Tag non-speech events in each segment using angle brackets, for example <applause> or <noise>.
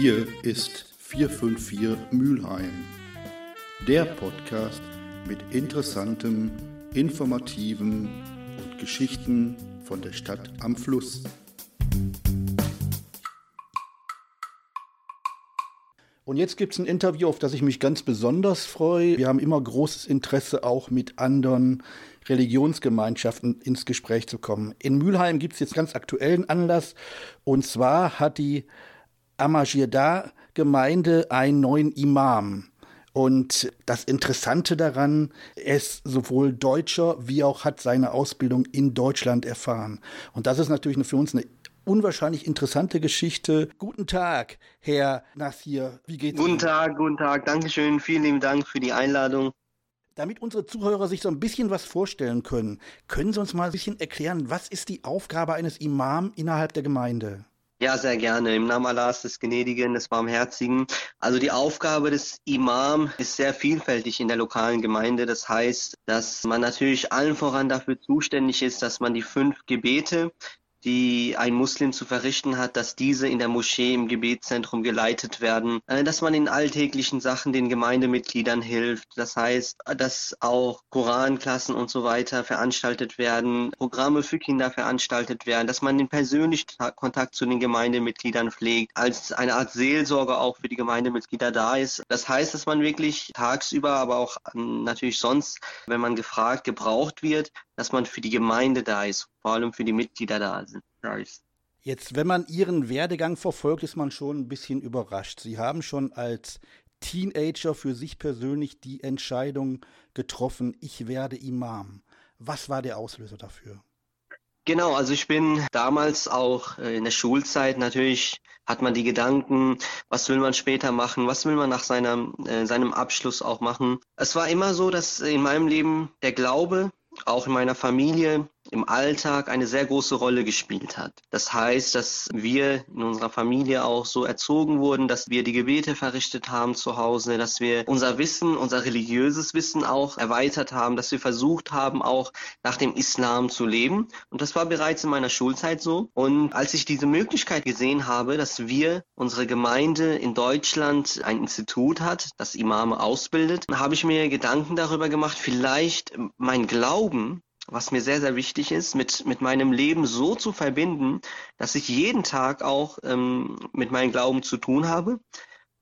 Hier ist 454 Mülheim, der Podcast mit interessantem, informativen und Geschichten von der Stadt am Fluss. Und jetzt gibt es ein Interview, auf das ich mich ganz besonders freue. Wir haben immer großes Interesse, auch mit anderen Religionsgemeinschaften ins Gespräch zu kommen. In Mülheim gibt es jetzt ganz aktuellen Anlass. Und zwar hat die Amajirda-Gemeinde einen neuen Imam. Und das Interessante daran, er ist sowohl Deutscher wie auch hat seine Ausbildung in Deutschland erfahren. Und das ist natürlich für uns eine unwahrscheinlich interessante Geschichte. Guten Tag, Herr Nassir. Wie geht's Guten Ihnen? Tag, guten Tag. Dankeschön. Vielen lieben Dank für die Einladung. Damit unsere Zuhörer sich so ein bisschen was vorstellen können, können Sie uns mal ein bisschen erklären, was ist die Aufgabe eines Imam innerhalb der Gemeinde? Ja, sehr gerne. Im Namen Allahs des Gnädigen, des Barmherzigen. Also die Aufgabe des Imam ist sehr vielfältig in der lokalen Gemeinde. Das heißt, dass man natürlich allen voran dafür zuständig ist, dass man die fünf Gebete die ein Muslim zu verrichten hat, dass diese in der Moschee im Gebetszentrum geleitet werden, äh, dass man in alltäglichen Sachen den Gemeindemitgliedern hilft. Das heißt, dass auch Koranklassen und so weiter veranstaltet werden, Programme für Kinder veranstaltet werden, dass man den persönlichen Kontakt zu den Gemeindemitgliedern pflegt, als eine Art Seelsorge auch für die Gemeindemitglieder da ist. Das heißt, dass man wirklich tagsüber, aber auch ähm, natürlich sonst, wenn man gefragt, gebraucht wird, dass man für die Gemeinde da ist, vor allem für die Mitglieder da sind. Jetzt, wenn man Ihren Werdegang verfolgt, ist man schon ein bisschen überrascht. Sie haben schon als Teenager für sich persönlich die Entscheidung getroffen, ich werde Imam. Was war der Auslöser dafür? Genau, also ich bin damals auch äh, in der Schulzeit natürlich hat man die Gedanken, was will man später machen, was will man nach seinem, äh, seinem Abschluss auch machen. Es war immer so, dass in meinem Leben der Glaube auch in meiner Familie im Alltag eine sehr große Rolle gespielt hat. Das heißt, dass wir in unserer Familie auch so erzogen wurden, dass wir die Gebete verrichtet haben zu Hause, dass wir unser Wissen, unser religiöses Wissen auch erweitert haben, dass wir versucht haben, auch nach dem Islam zu leben. Und das war bereits in meiner Schulzeit so. Und als ich diese Möglichkeit gesehen habe, dass wir, unsere Gemeinde in Deutschland ein Institut hat, das Imame ausbildet, habe ich mir Gedanken darüber gemacht, vielleicht mein Glauben was mir sehr, sehr wichtig ist, mit, mit meinem Leben so zu verbinden, dass ich jeden Tag auch ähm, mit meinem Glauben zu tun habe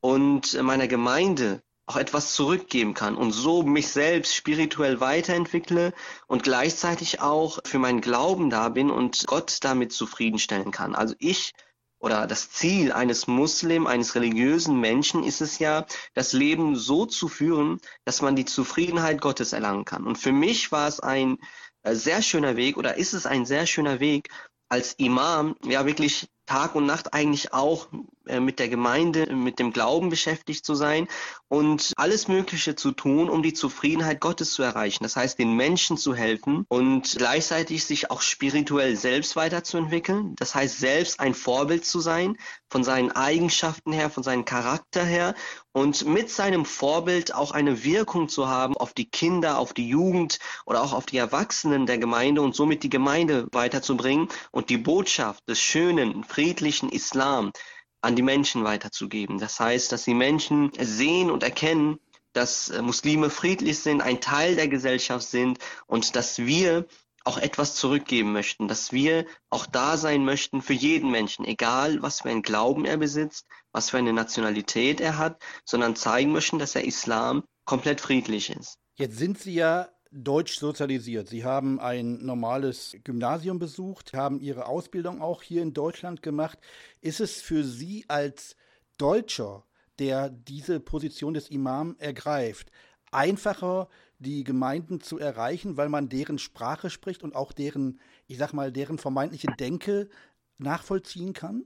und meiner Gemeinde auch etwas zurückgeben kann und so mich selbst spirituell weiterentwickle und gleichzeitig auch für meinen Glauben da bin und Gott damit zufriedenstellen kann. Also ich oder das Ziel eines Muslim, eines religiösen Menschen ist es ja, das Leben so zu führen, dass man die Zufriedenheit Gottes erlangen kann. Und für mich war es ein sehr schöner Weg oder ist es ein sehr schöner Weg, als Imam ja wirklich Tag und Nacht eigentlich auch äh, mit der Gemeinde, mit dem Glauben beschäftigt zu sein und alles Mögliche zu tun, um die Zufriedenheit Gottes zu erreichen. Das heißt, den Menschen zu helfen und gleichzeitig sich auch spirituell selbst weiterzuentwickeln. Das heißt, selbst ein Vorbild zu sein, von seinen Eigenschaften her, von seinem Charakter her und mit seinem Vorbild auch eine Wirkung zu haben auf die Kinder, auf die Jugend oder auch auf die Erwachsenen der Gemeinde und somit die Gemeinde weiterzubringen und die Botschaft des schönen, friedlichen Islam an die Menschen weiterzugeben. Das heißt, dass die Menschen sehen und erkennen, dass äh, Muslime friedlich sind, ein Teil der Gesellschaft sind und dass wir auch etwas zurückgeben möchten, dass wir auch da sein möchten für jeden Menschen, egal was für einen Glauben er besitzt, was für eine Nationalität er hat, sondern zeigen möchten, dass der Islam komplett friedlich ist. Jetzt sind Sie ja deutsch sozialisiert. Sie haben ein normales Gymnasium besucht, haben Ihre Ausbildung auch hier in Deutschland gemacht. Ist es für Sie als Deutscher, der diese Position des Imam ergreift, einfacher, die Gemeinden zu erreichen, weil man deren Sprache spricht und auch deren, ich sag mal, deren vermeintliche Denke nachvollziehen kann?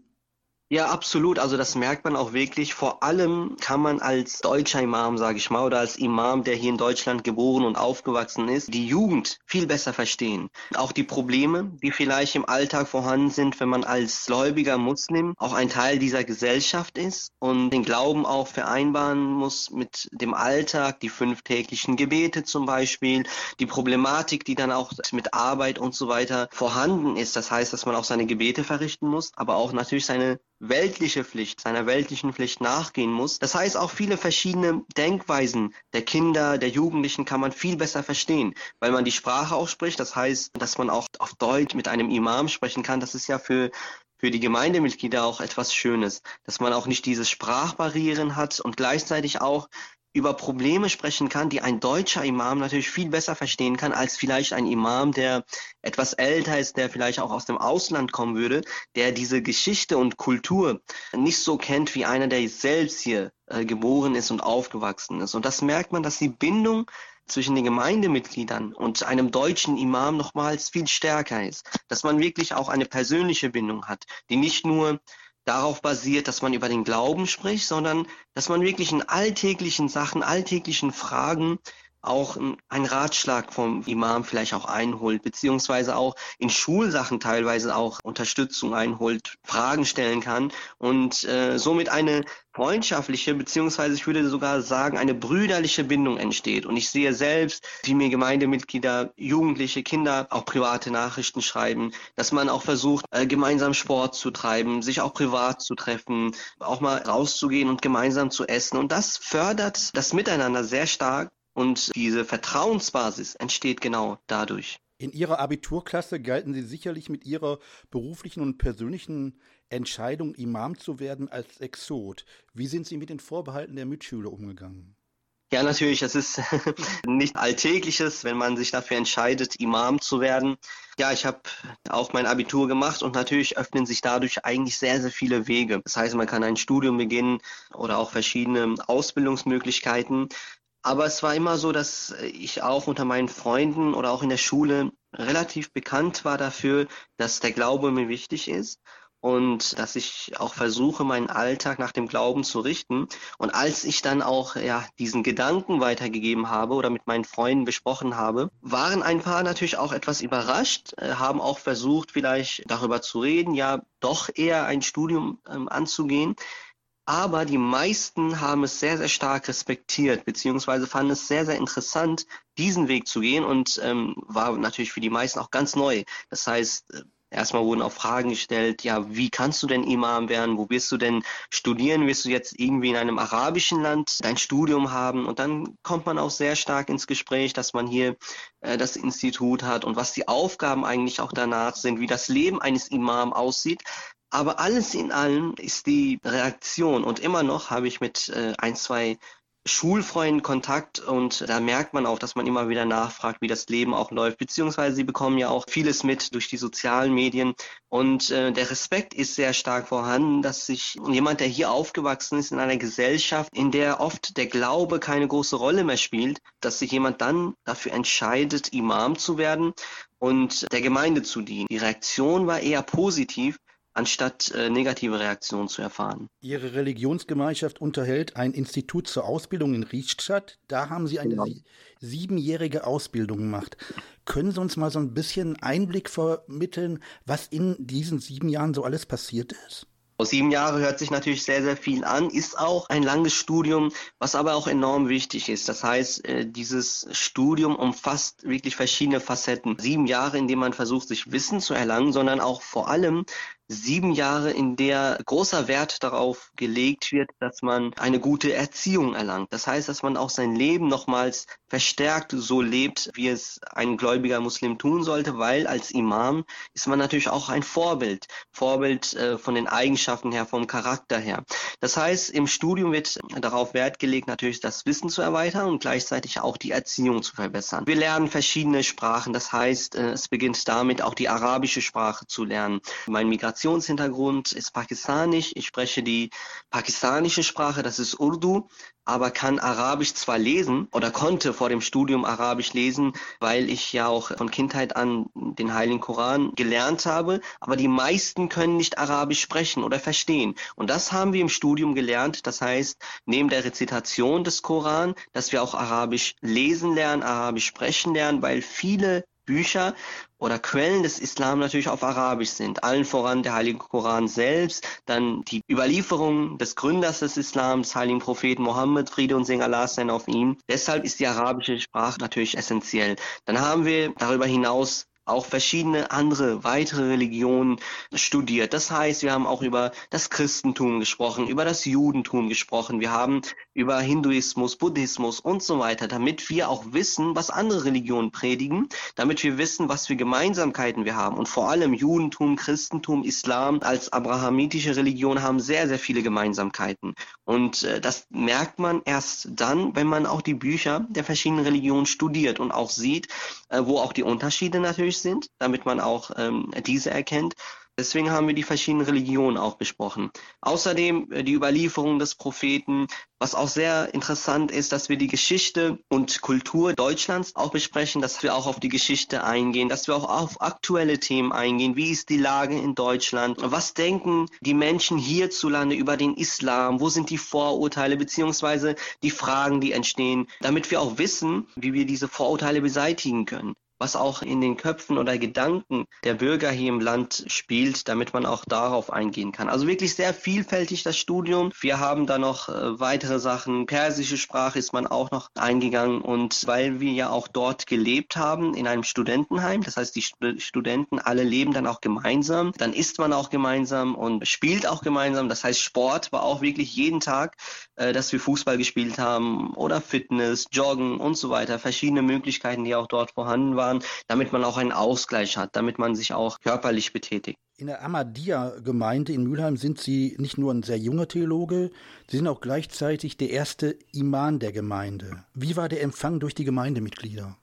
Ja, absolut. Also das merkt man auch wirklich. Vor allem kann man als deutscher Imam, sage ich mal, oder als Imam, der hier in Deutschland geboren und aufgewachsen ist, die Jugend viel besser verstehen. Auch die Probleme, die vielleicht im Alltag vorhanden sind, wenn man als gläubiger Muslim auch ein Teil dieser Gesellschaft ist und den Glauben auch vereinbaren muss mit dem Alltag, die fünf täglichen Gebete zum Beispiel, die Problematik, die dann auch mit Arbeit und so weiter vorhanden ist. Das heißt, dass man auch seine Gebete verrichten muss, aber auch natürlich seine weltliche Pflicht, seiner weltlichen Pflicht nachgehen muss. Das heißt, auch viele verschiedene Denkweisen der Kinder, der Jugendlichen kann man viel besser verstehen, weil man die Sprache auch spricht. Das heißt, dass man auch auf Deutsch mit einem Imam sprechen kann. Das ist ja für für die Gemeindemitglieder auch etwas Schönes, dass man auch nicht diese Sprachbarrieren hat und gleichzeitig auch über Probleme sprechen kann, die ein deutscher Imam natürlich viel besser verstehen kann, als vielleicht ein Imam, der etwas älter ist, der vielleicht auch aus dem Ausland kommen würde, der diese Geschichte und Kultur nicht so kennt wie einer, der selbst hier äh, geboren ist und aufgewachsen ist. Und das merkt man, dass die Bindung zwischen den Gemeindemitgliedern und einem deutschen Imam nochmals viel stärker ist. Dass man wirklich auch eine persönliche Bindung hat, die nicht nur darauf basiert, dass man über den Glauben spricht, sondern dass man wirklich in alltäglichen Sachen, alltäglichen Fragen auch einen Ratschlag vom Imam vielleicht auch einholt, beziehungsweise auch in Schulsachen teilweise auch Unterstützung einholt, Fragen stellen kann und äh, somit eine freundschaftliche, beziehungsweise ich würde sogar sagen, eine brüderliche Bindung entsteht. Und ich sehe selbst, wie mir Gemeindemitglieder, Jugendliche, Kinder auch private Nachrichten schreiben, dass man auch versucht, äh, gemeinsam Sport zu treiben, sich auch privat zu treffen, auch mal rauszugehen und gemeinsam zu essen. Und das fördert das Miteinander sehr stark und diese Vertrauensbasis entsteht genau dadurch. In Ihrer Abiturklasse galten Sie sicherlich mit Ihrer beruflichen und persönlichen Entscheidung, Imam zu werden, als Exot. Wie sind Sie mit den Vorbehalten der Mitschüler umgegangen? Ja, natürlich, es ist <laughs> nicht alltägliches, wenn man sich dafür entscheidet, Imam zu werden. Ja, ich habe auch mein Abitur gemacht und natürlich öffnen sich dadurch eigentlich sehr, sehr viele Wege. Das heißt, man kann ein Studium beginnen oder auch verschiedene Ausbildungsmöglichkeiten. Aber es war immer so, dass ich auch unter meinen Freunden oder auch in der Schule relativ bekannt war dafür, dass der Glaube mir wichtig ist und dass ich auch versuche, meinen Alltag nach dem Glauben zu richten. Und als ich dann auch ja diesen Gedanken weitergegeben habe oder mit meinen Freunden besprochen habe, waren ein paar natürlich auch etwas überrascht, äh, haben auch versucht, vielleicht darüber zu reden, ja doch eher ein Studium ähm, anzugehen. Aber die meisten haben es sehr, sehr stark respektiert, beziehungsweise fanden es sehr, sehr interessant, diesen Weg zu gehen und ähm, war natürlich für die meisten auch ganz neu. Das heißt, äh, Erstmal wurden auch Fragen gestellt, ja, wie kannst du denn Imam werden? Wo wirst du denn studieren? Wirst du jetzt irgendwie in einem arabischen Land dein Studium haben? Und dann kommt man auch sehr stark ins Gespräch, dass man hier äh, das Institut hat und was die Aufgaben eigentlich auch danach sind, wie das Leben eines Imam aussieht. Aber alles in allem ist die Reaktion und immer noch habe ich mit äh, ein, zwei Schulfreunden Kontakt und da merkt man auch, dass man immer wieder nachfragt, wie das Leben auch läuft, beziehungsweise sie bekommen ja auch vieles mit durch die sozialen Medien und äh, der Respekt ist sehr stark vorhanden, dass sich jemand, der hier aufgewachsen ist in einer Gesellschaft, in der oft der Glaube keine große Rolle mehr spielt, dass sich jemand dann dafür entscheidet, Imam zu werden und der Gemeinde zu dienen. Die Reaktion war eher positiv anstatt äh, negative Reaktionen zu erfahren. Ihre Religionsgemeinschaft unterhält ein Institut zur Ausbildung in Riedstadt. Da haben Sie eine genau. sie siebenjährige Ausbildung gemacht. Können Sie uns mal so ein bisschen Einblick vermitteln, was in diesen sieben Jahren so alles passiert ist? Sieben Jahre hört sich natürlich sehr, sehr viel an, ist auch ein langes Studium, was aber auch enorm wichtig ist. Das heißt, äh, dieses Studium umfasst wirklich verschiedene Facetten. Sieben Jahre, in denen man versucht, sich Wissen zu erlangen, sondern auch vor allem sieben Jahre, in der großer Wert darauf gelegt wird, dass man eine gute Erziehung erlangt. Das heißt, dass man auch sein Leben nochmals verstärkt so lebt, wie es ein gläubiger Muslim tun sollte, weil als Imam ist man natürlich auch ein Vorbild. Vorbild äh, von den Eigenschaften her, vom Charakter her. Das heißt, im Studium wird darauf Wert gelegt, natürlich das Wissen zu erweitern und gleichzeitig auch die Erziehung zu verbessern. Wir lernen verschiedene Sprachen. Das heißt, äh, es beginnt damit, auch die arabische Sprache zu lernen. Mein Migration Migrationshintergrund ist pakistanisch. Ich spreche die pakistanische Sprache, das ist Urdu, aber kann Arabisch zwar lesen oder konnte vor dem Studium Arabisch lesen, weil ich ja auch von Kindheit an den Heiligen Koran gelernt habe, aber die meisten können nicht Arabisch sprechen oder verstehen. Und das haben wir im Studium gelernt. Das heißt, neben der Rezitation des Koran, dass wir auch Arabisch lesen lernen, Arabisch sprechen lernen, weil viele Bücher oder Quellen des Islam natürlich auf Arabisch sind. Allen voran der Heilige Koran selbst, dann die Überlieferung des Gründers des Islams, Heiligen Propheten Mohammed, Friede und Segen Allah sein auf ihm. Deshalb ist die arabische Sprache natürlich essentiell. Dann haben wir darüber hinaus auch verschiedene andere weitere Religionen studiert. Das heißt, wir haben auch über das Christentum gesprochen, über das Judentum gesprochen, wir haben über Hinduismus, Buddhismus und so weiter, damit wir auch wissen, was andere Religionen predigen, damit wir wissen, was für Gemeinsamkeiten wir haben. Und vor allem Judentum, Christentum, Islam als abrahamitische Religion haben sehr, sehr viele Gemeinsamkeiten. Und äh, das merkt man erst dann, wenn man auch die Bücher der verschiedenen Religionen studiert und auch sieht, äh, wo auch die Unterschiede natürlich sind, damit man auch ähm, diese erkennt. Deswegen haben wir die verschiedenen Religionen auch besprochen. Außerdem äh, die Überlieferung des Propheten, was auch sehr interessant ist, dass wir die Geschichte und Kultur Deutschlands auch besprechen, dass wir auch auf die Geschichte eingehen, dass wir auch auf aktuelle Themen eingehen. Wie ist die Lage in Deutschland? Was denken die Menschen hierzulande über den Islam? Wo sind die Vorurteile beziehungsweise die Fragen, die entstehen, damit wir auch wissen, wie wir diese Vorurteile beseitigen können was auch in den Köpfen oder Gedanken der Bürger hier im Land spielt, damit man auch darauf eingehen kann. Also wirklich sehr vielfältig das Studium. Wir haben da noch äh, weitere Sachen. Persische Sprache ist man auch noch eingegangen und weil wir ja auch dort gelebt haben in einem Studentenheim, das heißt die Studenten alle leben dann auch gemeinsam, dann isst man auch gemeinsam und spielt auch gemeinsam. Das heißt Sport war auch wirklich jeden Tag, äh, dass wir Fußball gespielt haben oder Fitness, Joggen und so weiter. Verschiedene Möglichkeiten, die auch dort vorhanden waren fahren, damit man auch einen Ausgleich hat, damit man sich auch körperlich betätigt. In der Ahmadiyya-Gemeinde in Mülheim sind Sie nicht nur ein sehr junger Theologe, Sie sind auch gleichzeitig der erste Imam der Gemeinde. Wie war der Empfang durch die Gemeindemitglieder?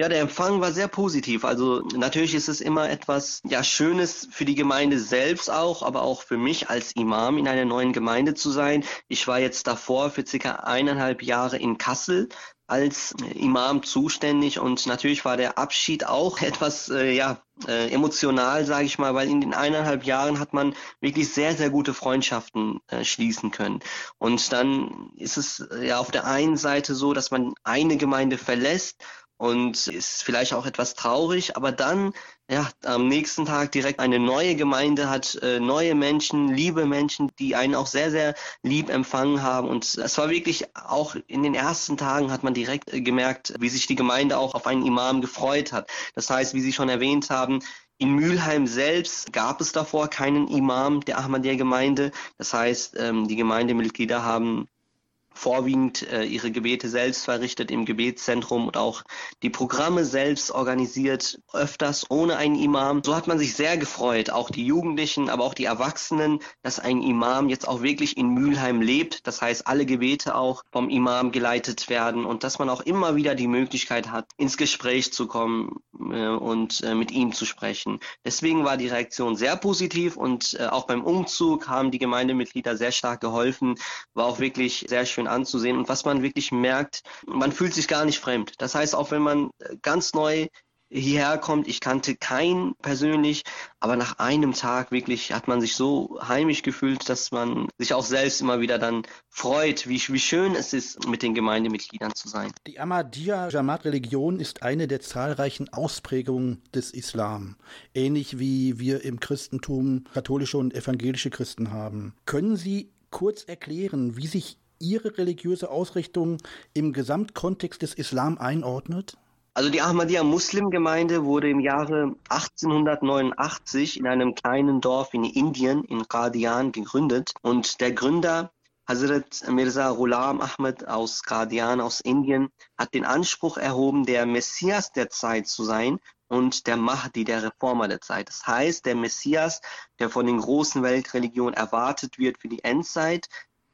Ja, der Empfang war sehr positiv. Also natürlich ist es immer etwas ja Schönes für die Gemeinde selbst auch, aber auch für mich als Imam in einer neuen Gemeinde zu sein. Ich war jetzt davor für circa eineinhalb Jahre in Kassel als Imam zuständig. Und natürlich war der Abschied auch <laughs> etwas äh, ja äh, emotional, sage ich mal, weil in den eineinhalb Jahren hat man wirklich sehr sehr gute Freundschaften äh, schließen können. Und dann ist es äh, ja auf der einen Seite so, dass man eine Gemeinde verlässt und ist vielleicht auch etwas traurig, aber dann ja am nächsten Tag direkt eine neue Gemeinde hat, äh, neue Menschen, liebe Menschen, die einen auch sehr sehr lieb empfangen haben und es war wirklich auch in den ersten Tagen hat man direkt äh, gemerkt, wie sich die Gemeinde auch auf einen Imam gefreut hat. Das heißt, wie Sie schon erwähnt haben, in Mülheim selbst gab es davor keinen Imam der Ahmadiyya Gemeinde. Das heißt, ähm, die Gemeindemitglieder haben vorwiegend äh, ihre Gebete selbst verrichtet im Gebetszentrum und auch die Programme selbst organisiert, öfters ohne einen Imam. So hat man sich sehr gefreut, auch die Jugendlichen, aber auch die Erwachsenen, dass ein Imam jetzt auch wirklich in Mülheim lebt. Das heißt, alle Gebete auch vom Imam geleitet werden und dass man auch immer wieder die Möglichkeit hat, ins Gespräch zu kommen äh, und äh, mit ihm zu sprechen. Deswegen war die Reaktion sehr positiv und äh, auch beim Umzug haben die Gemeindemitglieder sehr stark geholfen. War auch wirklich sehr schön anzusehen. Und was man wirklich merkt, man fühlt sich gar nicht fremd. Das heißt, auch wenn man ganz neu hierher kommt, ich kannte keinen persönlich, aber nach einem Tag wirklich hat man sich so heimisch gefühlt, dass man sich auch selbst immer wieder dann freut, wie, wie schön es ist, mit den Gemeindemitgliedern zu sein. Die Ahmadiyya Jamaat Religion ist eine der zahlreichen Ausprägungen des Islam, ähnlich wie wir im Christentum katholische und evangelische Christen haben. Können Sie kurz erklären, wie sich ihre religiöse Ausrichtung im Gesamtkontext des Islam einordnet? Also die Ahmadiyya Muslimgemeinde wurde im Jahre 1889 in einem kleinen Dorf in Indien, in Qadian, gegründet. Und der Gründer, Hazrat Mirza Ghulam Ahmed aus Qadian, aus Indien, hat den Anspruch erhoben, der Messias der Zeit zu sein und der Mahdi, der Reformer der Zeit. Das heißt, der Messias, der von den großen Weltreligionen erwartet wird für die Endzeit,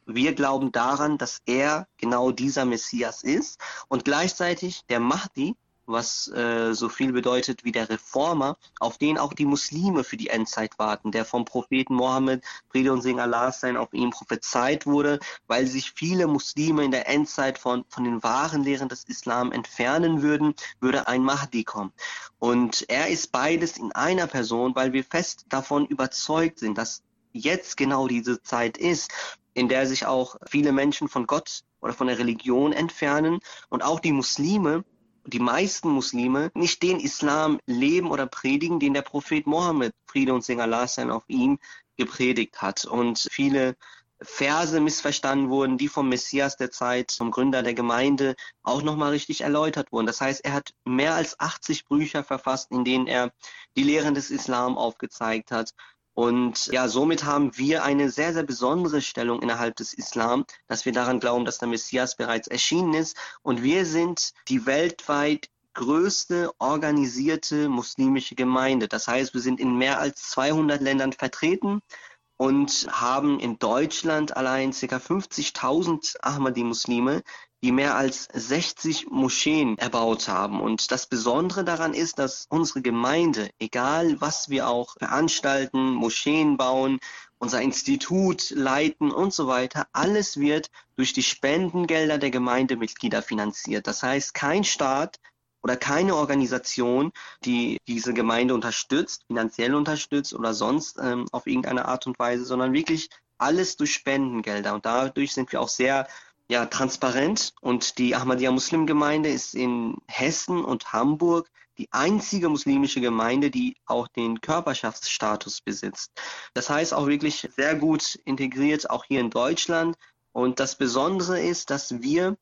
wir glauben daran, dass er genau dieser Messias ist und gleichzeitig der Mahdi, was äh, so viel bedeutet wie der Reformer, auf den auch die Muslime für die Endzeit warten, der vom Propheten Mohammed, Friede und Segen Allah sein, auf ihm prophezeit wurde, weil sich viele Muslime in der Endzeit von, von den wahren Lehren des Islam entfernen würden, würde ein Mahdi kommen. Und er ist beides in einer Person, weil wir fest davon überzeugt sind, dass jetzt genau diese Zeit ist, in der sich auch viele Menschen von Gott oder von der Religion entfernen und auch die Muslime, die meisten Muslime, nicht den Islam leben oder predigen, den der Prophet Mohammed, Friede und Segen Allah sein auf ihm, gepredigt hat. Und viele Verse missverstanden wurden, die vom Messias der Zeit, vom Gründer der Gemeinde, auch nochmal richtig erläutert wurden. Das heißt, er hat mehr als 80 Bücher verfasst, in denen er die Lehren des Islam aufgezeigt hat. Und ja, somit haben wir eine sehr, sehr besondere Stellung innerhalb des Islam, dass wir daran glauben, dass der Messias bereits erschienen ist. Und wir sind die weltweit größte organisierte muslimische Gemeinde. Das heißt, wir sind in mehr als 200 Ländern vertreten und haben in Deutschland allein ca. 50.000 Ahmadi-Muslime, die mehr als 60 Moscheen erbaut haben. Und das Besondere daran ist, dass unsere Gemeinde, egal was wir auch veranstalten, Moscheen bauen, unser Institut leiten und so weiter, alles wird durch die Spendengelder der Gemeindemitglieder finanziert. Das heißt, kein Staat oder keine Organisation, die diese Gemeinde unterstützt, finanziell unterstützt oder sonst ähm, auf irgendeine Art und Weise, sondern wirklich alles durch Spendengelder. Und dadurch sind wir auch sehr ja, transparent. Und die Ahmadiyya Muslim Gemeinde ist in Hessen und Hamburg die einzige muslimische Gemeinde, die auch den Körperschaftsstatus besitzt. Das heißt auch wirklich sehr gut integriert, auch hier in Deutschland. Und das Besondere ist, dass wir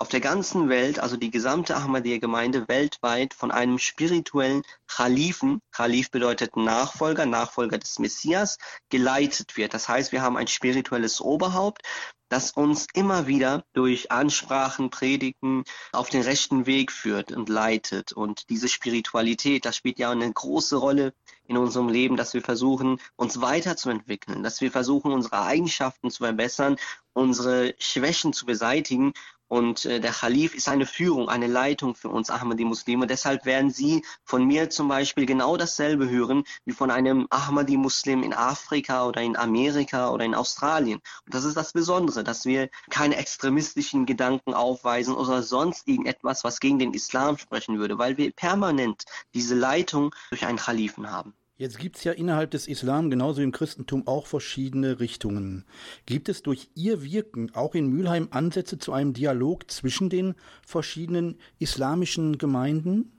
auf der ganzen Welt, also die gesamte Ahmadiyya-Gemeinde weltweit von einem spirituellen Khalifen, Khalif bedeutet Nachfolger, Nachfolger des Messias, geleitet wird. Das heißt, wir haben ein spirituelles Oberhaupt, das uns immer wieder durch Ansprachen, Predigten auf den rechten Weg führt und leitet. Und diese Spiritualität, das spielt ja eine große Rolle in unserem Leben, dass wir versuchen, uns weiterzuentwickeln, dass wir versuchen, unsere Eigenschaften zu verbessern, unsere Schwächen zu beseitigen und äh, der Khalif ist eine Führung, eine Leitung für uns Ahmadi-Muslime. Deshalb werden Sie von mir zum Beispiel genau dasselbe hören wie von einem Ahmadi-Muslim in Afrika oder in Amerika oder in Australien. Und das ist das Besondere, dass wir keine extremistischen Gedanken aufweisen oder sonst irgendetwas, was gegen den Islam sprechen würde, weil wir permanent diese Leitung durch einen Khalifen haben. Jetzt gibt es ja innerhalb des Islam genauso wie im Christentum auch verschiedene Richtungen. Gibt es durch Ihr Wirken auch in Mülheim Ansätze zu einem Dialog zwischen den verschiedenen islamischen Gemeinden?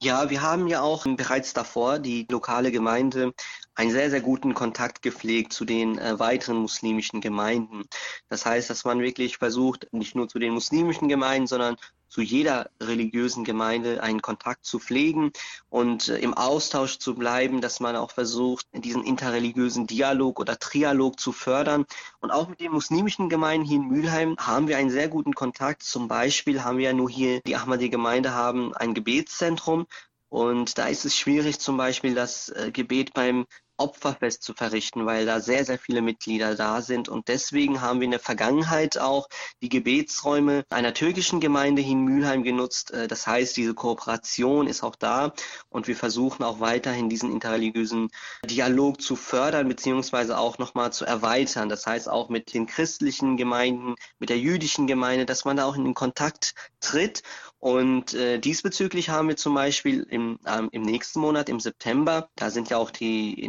Ja, wir haben ja auch bereits davor die lokale Gemeinde einen sehr, sehr guten Kontakt gepflegt zu den äh, weiteren muslimischen Gemeinden. Das heißt, dass man wirklich versucht, nicht nur zu den muslimischen Gemeinden, sondern zu jeder religiösen Gemeinde einen Kontakt zu pflegen und äh, im Austausch zu bleiben, dass man auch versucht, diesen interreligiösen Dialog oder Trialog zu fördern. Und auch mit den muslimischen Gemeinden hier in Mülheim haben wir einen sehr guten Kontakt. Zum Beispiel haben wir ja nur hier, die Ahmadi-Gemeinde haben ein Gebetszentrum, und da ist es schwierig, zum Beispiel das äh, Gebet beim Opferfest zu verrichten, weil da sehr, sehr viele Mitglieder da sind. Und deswegen haben wir in der Vergangenheit auch die Gebetsräume einer türkischen Gemeinde in Mülheim genutzt. Äh, das heißt, diese Kooperation ist auch da und wir versuchen auch weiterhin diesen interreligiösen Dialog zu fördern beziehungsweise auch nochmal zu erweitern. Das heißt auch mit den christlichen Gemeinden, mit der jüdischen Gemeinde, dass man da auch in den Kontakt tritt und äh, diesbezüglich haben wir zum Beispiel im, ähm, im nächsten Monat, im September, da sind ja auch die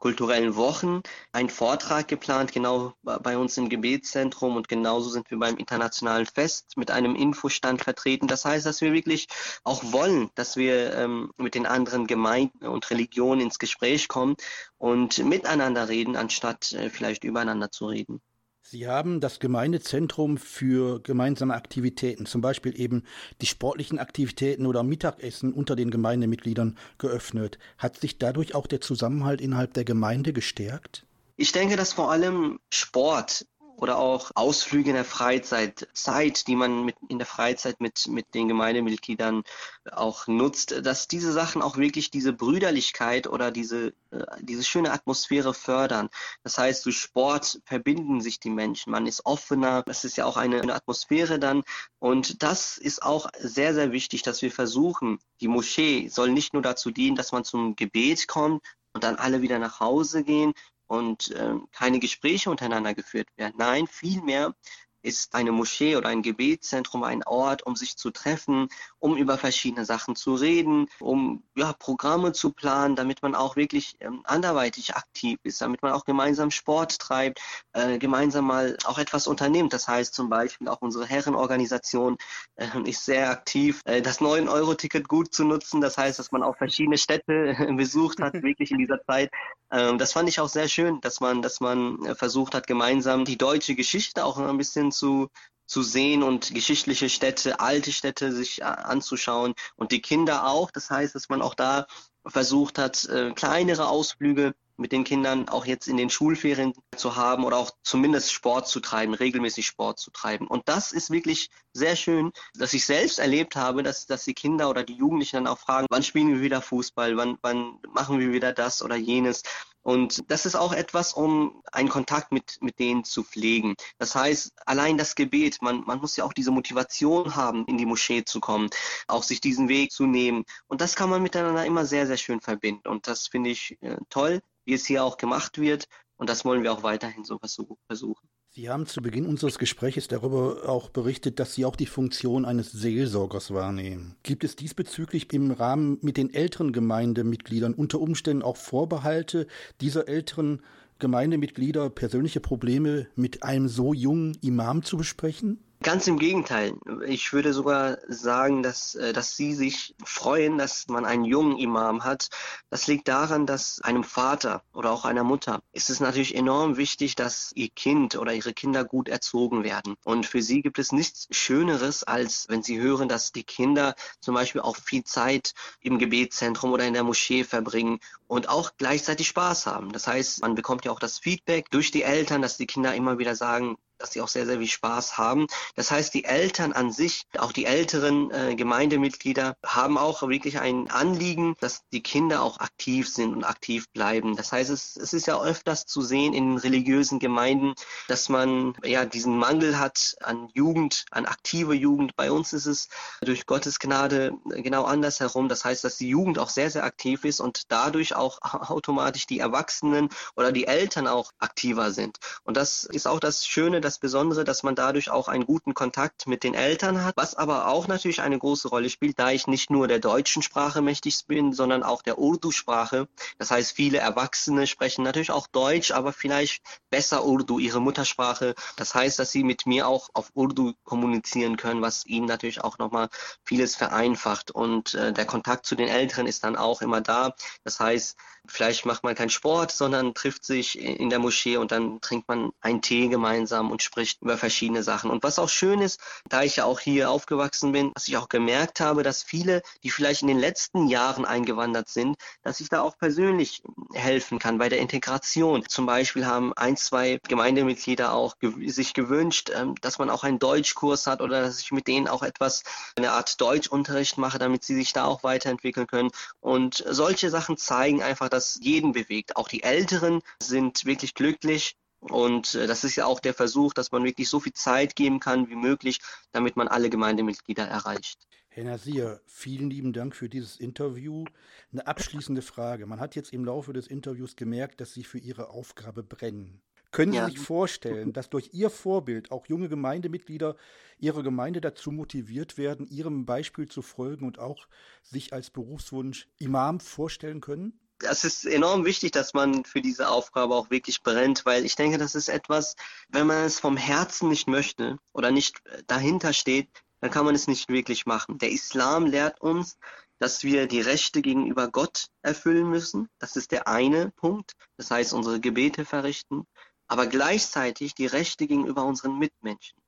interkulturellen Wochen, ein Vortrag geplant, genau bei uns im Gebetszentrum. Und genauso sind wir beim Internationalen Fest mit einem Infostand vertreten. Das heißt, dass wir wirklich auch wollen, dass wir ähm, mit den anderen Gemeinden und Religionen ins Gespräch kommen und miteinander reden, anstatt äh, vielleicht übereinander zu reden. Sie haben das Gemeindezentrum für gemeinsame Aktivitäten, zum Beispiel eben die sportlichen Aktivitäten oder Mittagessen unter den Gemeindemitgliedern geöffnet. Hat sich dadurch auch der Zusammenhalt innerhalb der Gemeinde gestärkt? Ich denke, dass vor allem Sport oder auch Ausflüge in der Freizeit, Zeit, die man mit, in der Freizeit mit, mit den Gemeindemitgliedern auch nutzt, dass diese Sachen auch wirklich diese Brüderlichkeit oder diese, äh, diese schöne Atmosphäre fördern. Das heißt, durch Sport verbinden sich die Menschen, man ist offener, das ist ja auch eine, eine Atmosphäre dann. Und das ist auch sehr, sehr wichtig, dass wir versuchen, die Moschee soll nicht nur dazu dienen, dass man zum Gebet kommt, und dann alle wieder nach Hause gehen, und äh, keine Gespräche untereinander geführt werden. Nein, vielmehr ist eine Moschee oder ein Gebetszentrum ein Ort, um sich zu treffen, um über verschiedene Sachen zu reden, um ja, Programme zu planen, damit man auch wirklich ähm, anderweitig aktiv ist, damit man auch gemeinsam Sport treibt, äh, gemeinsam mal auch etwas unternimmt. Das heißt zum Beispiel auch unsere Herrenorganisation äh, ist sehr aktiv, äh, das 9-Euro-Ticket gut zu nutzen. Das heißt, dass man auch verschiedene Städte besucht hat, <laughs> wirklich in dieser Zeit. Ähm, das fand ich auch sehr schön, dass man, dass man äh, versucht hat, gemeinsam die deutsche Geschichte auch ein bisschen zu, zu sehen und geschichtliche Städte, alte Städte sich äh, anzuschauen und die Kinder auch. Das heißt, dass man auch da versucht hat, äh, kleinere Ausflüge mit den Kindern auch jetzt in den Schulferien zu haben oder auch zumindest Sport zu treiben, regelmäßig Sport zu treiben. Und das ist wirklich sehr schön, dass ich selbst erlebt habe, dass, dass die Kinder oder die Jugendlichen dann auch fragen, wann spielen wir wieder Fußball, wann, wann machen wir wieder das oder jenes. Und das ist auch etwas, um einen Kontakt mit, mit denen zu pflegen. Das heißt, allein das Gebet, man, man muss ja auch diese Motivation haben, in die Moschee zu kommen, auch sich diesen Weg zu nehmen. Und das kann man miteinander immer sehr, sehr schön verbinden. Und das finde ich äh, toll, wie es hier auch gemacht wird. Und das wollen wir auch weiterhin so versuchen. Sie haben zu Beginn unseres Gesprächs darüber auch berichtet, dass Sie auch die Funktion eines Seelsorgers wahrnehmen. Gibt es diesbezüglich im Rahmen mit den älteren Gemeindemitgliedern unter Umständen auch Vorbehalte dieser älteren Gemeindemitglieder, persönliche Probleme mit einem so jungen Imam zu besprechen? Ganz im Gegenteil. Ich würde sogar sagen, dass, äh, dass sie sich freuen, dass man einen jungen Imam hat. Das liegt daran, dass einem Vater oder auch einer Mutter ist es natürlich enorm wichtig, dass ihr Kind oder ihre Kinder gut erzogen werden. Und für sie gibt es nichts Schöneres, als wenn sie hören, dass die Kinder zum Beispiel auch viel Zeit im Gebetszentrum oder in der Moschee verbringen und auch gleichzeitig Spaß haben. Das heißt, man bekommt ja auch das Feedback durch die Eltern, dass die Kinder immer wieder sagen, dass sie auch sehr, sehr viel Spaß haben. Das heißt, die Eltern an sich, auch die älteren äh, Gemeindemitglieder, haben auch wirklich ein Anliegen, dass die Kinder auch aktiv sind und aktiv bleiben. Das heißt, es, es ist ja öfters zu sehen in religiösen Gemeinden, dass man ja diesen Mangel hat an Jugend, an aktive Jugend. Bei uns ist es durch Gottes Gnade genau andersherum. Das heißt, dass die Jugend auch sehr, sehr aktiv ist und dadurch auch automatisch die Erwachsenen oder die Eltern auch aktiver sind. Und das ist auch das Schöne, das Besondere, dass man dadurch auch einen guten Kontakt mit den Eltern hat, was aber auch natürlich eine große Rolle spielt, da ich nicht nur der deutschen Sprache mächtig bin, sondern auch der Urdu-Sprache. Das heißt, viele Erwachsene sprechen natürlich auch Deutsch, aber vielleicht besser Urdu, ihre Muttersprache. Das heißt, dass sie mit mir auch auf Urdu kommunizieren können, was ihnen natürlich auch nochmal vieles vereinfacht. Und äh, der Kontakt zu den Älteren ist dann auch immer da. Das heißt, vielleicht macht man keinen Sport, sondern trifft sich in der Moschee und dann trinkt man einen Tee gemeinsam und und spricht über verschiedene Sachen. Und was auch schön ist, da ich ja auch hier aufgewachsen bin, was ich auch gemerkt habe, dass viele, die vielleicht in den letzten Jahren eingewandert sind, dass ich da auch persönlich helfen kann bei der Integration. Zum Beispiel haben ein, zwei Gemeindemitglieder auch gew sich gewünscht, ähm, dass man auch einen Deutschkurs hat oder dass ich mit denen auch etwas, eine Art Deutschunterricht mache, damit sie sich da auch weiterentwickeln können. Und solche Sachen zeigen einfach, dass jeden bewegt. Auch die Älteren sind wirklich glücklich und äh, das ist ja auch der Versuch, dass man wirklich so viel Zeit geben kann wie möglich, damit man alle Gemeindemitglieder erreicht. Herr Nasir, vielen lieben Dank für dieses Interview. Eine abschließende Frage. Man hat jetzt im Laufe des Interviews gemerkt, dass Sie für Ihre Aufgabe brennen. Können Sie ja. sich vorstellen, dass durch Ihr Vorbild auch junge Gemeindemitglieder Ihrer Gemeinde dazu motiviert werden, Ihrem Beispiel zu folgen und auch sich als Berufswunsch Imam vorstellen können? Es ist enorm wichtig, dass man für diese Aufgabe auch wirklich brennt, weil ich denke, das ist etwas, wenn man es vom Herzen nicht möchte oder nicht dahinter steht, dann kann man es nicht wirklich machen. Der Islam lehrt uns, dass wir die Rechte gegenüber Gott erfüllen müssen. Das ist der eine Punkt. Das heißt, unsere Gebete verrichten, aber gleichzeitig die Rechte gegenüber unseren Mitmenschen.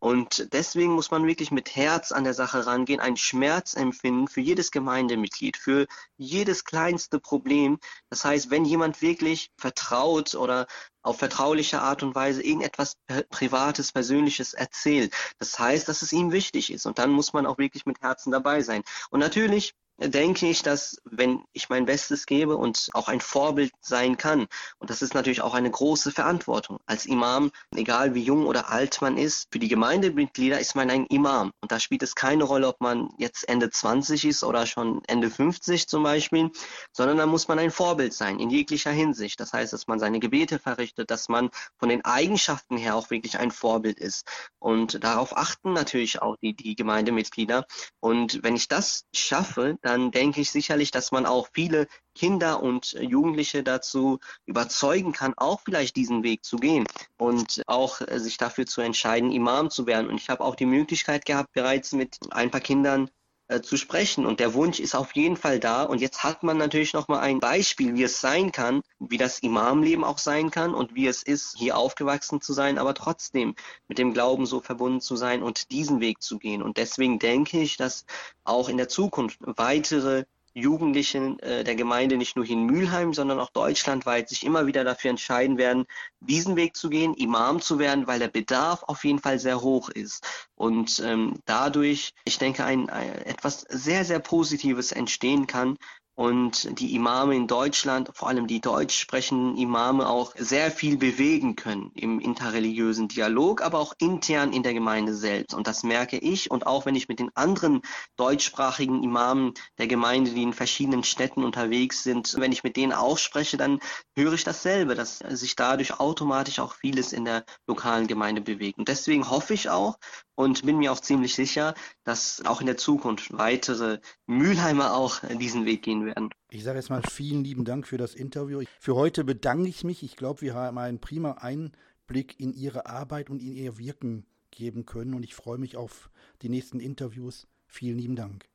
Und deswegen muss man wirklich mit Herz an der Sache rangehen, einen Schmerz empfinden für jedes Gemeindemitglied, für jedes kleinste Problem. Das heißt, wenn jemand wirklich vertraut oder auf vertrauliche Art und Weise irgendetwas Privates, Persönliches erzählt, das heißt, dass es ihm wichtig ist. Und dann muss man auch wirklich mit Herzen dabei sein. Und natürlich denke ich, dass wenn ich mein Bestes gebe und auch ein Vorbild sein kann, und das ist natürlich auch eine große Verantwortung. Als Imam, egal wie jung oder alt man ist, für die Gemeindemitglieder ist man ein Imam. Und da spielt es keine Rolle, ob man jetzt Ende 20 ist oder schon Ende 50 zum Beispiel, sondern da muss man ein Vorbild sein in jeglicher Hinsicht. Das heißt, dass man seine Gebete verrichtet, dass man von den Eigenschaften her auch wirklich ein Vorbild ist. Und darauf achten natürlich auch die, die Gemeindemitglieder. Und wenn ich das schaffe, dann denke ich sicherlich, dass man auch viele Kinder und Jugendliche dazu überzeugen kann, auch vielleicht diesen Weg zu gehen und auch äh, sich dafür zu entscheiden, Imam zu werden. Und ich habe auch die Möglichkeit gehabt, bereits mit ein paar Kindern äh, zu sprechen. Und der Wunsch ist auf jeden Fall da. Und jetzt hat man natürlich noch mal ein Beispiel, wie es sein kann, wie das Imamleben auch sein kann und wie es ist, hier aufgewachsen zu sein, aber trotzdem mit dem Glauben so verbunden zu sein und diesen Weg zu gehen. Und deswegen denke ich, dass auch in der Zukunft weitere Jugendlichen äh, der Gemeinde nicht nur hier in Mülheim, sondern auch deutschlandweit sich immer wieder dafür entscheiden werden, diesen Weg zu gehen, Imam zu werden, weil der Bedarf auf jeden Fall sehr hoch ist. Und ähm, dadurch, ich denke, ein, ein etwas sehr, sehr Positives entstehen kann, und die Imame in Deutschland, vor allem die deutsch sprechenden Imame, auch sehr viel bewegen können im interreligiösen Dialog, aber auch intern in der Gemeinde selbst. Und das merke ich und auch wenn ich mit den anderen deutschsprachigen Imamen der Gemeinde, die in verschiedenen Städten unterwegs sind, wenn ich mit denen auch spreche, dann höre ich dasselbe, dass sich dadurch automatisch auch vieles in der lokalen Gemeinde bewegt. Und deswegen hoffe ich auch und bin mir auch ziemlich sicher, dass auch in der Zukunft weitere Mülheimer auch diesen Weg gehen werden. Ich sage jetzt mal vielen lieben Dank für das Interview. Für heute bedanke ich mich. Ich glaube, wir haben einen prima Einblick in Ihre Arbeit und in Ihr Wirken geben können und ich freue mich auf die nächsten Interviews. Vielen lieben Dank.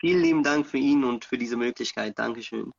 Vielen lieben Dank für ihn und für diese Möglichkeit. Dankeschön.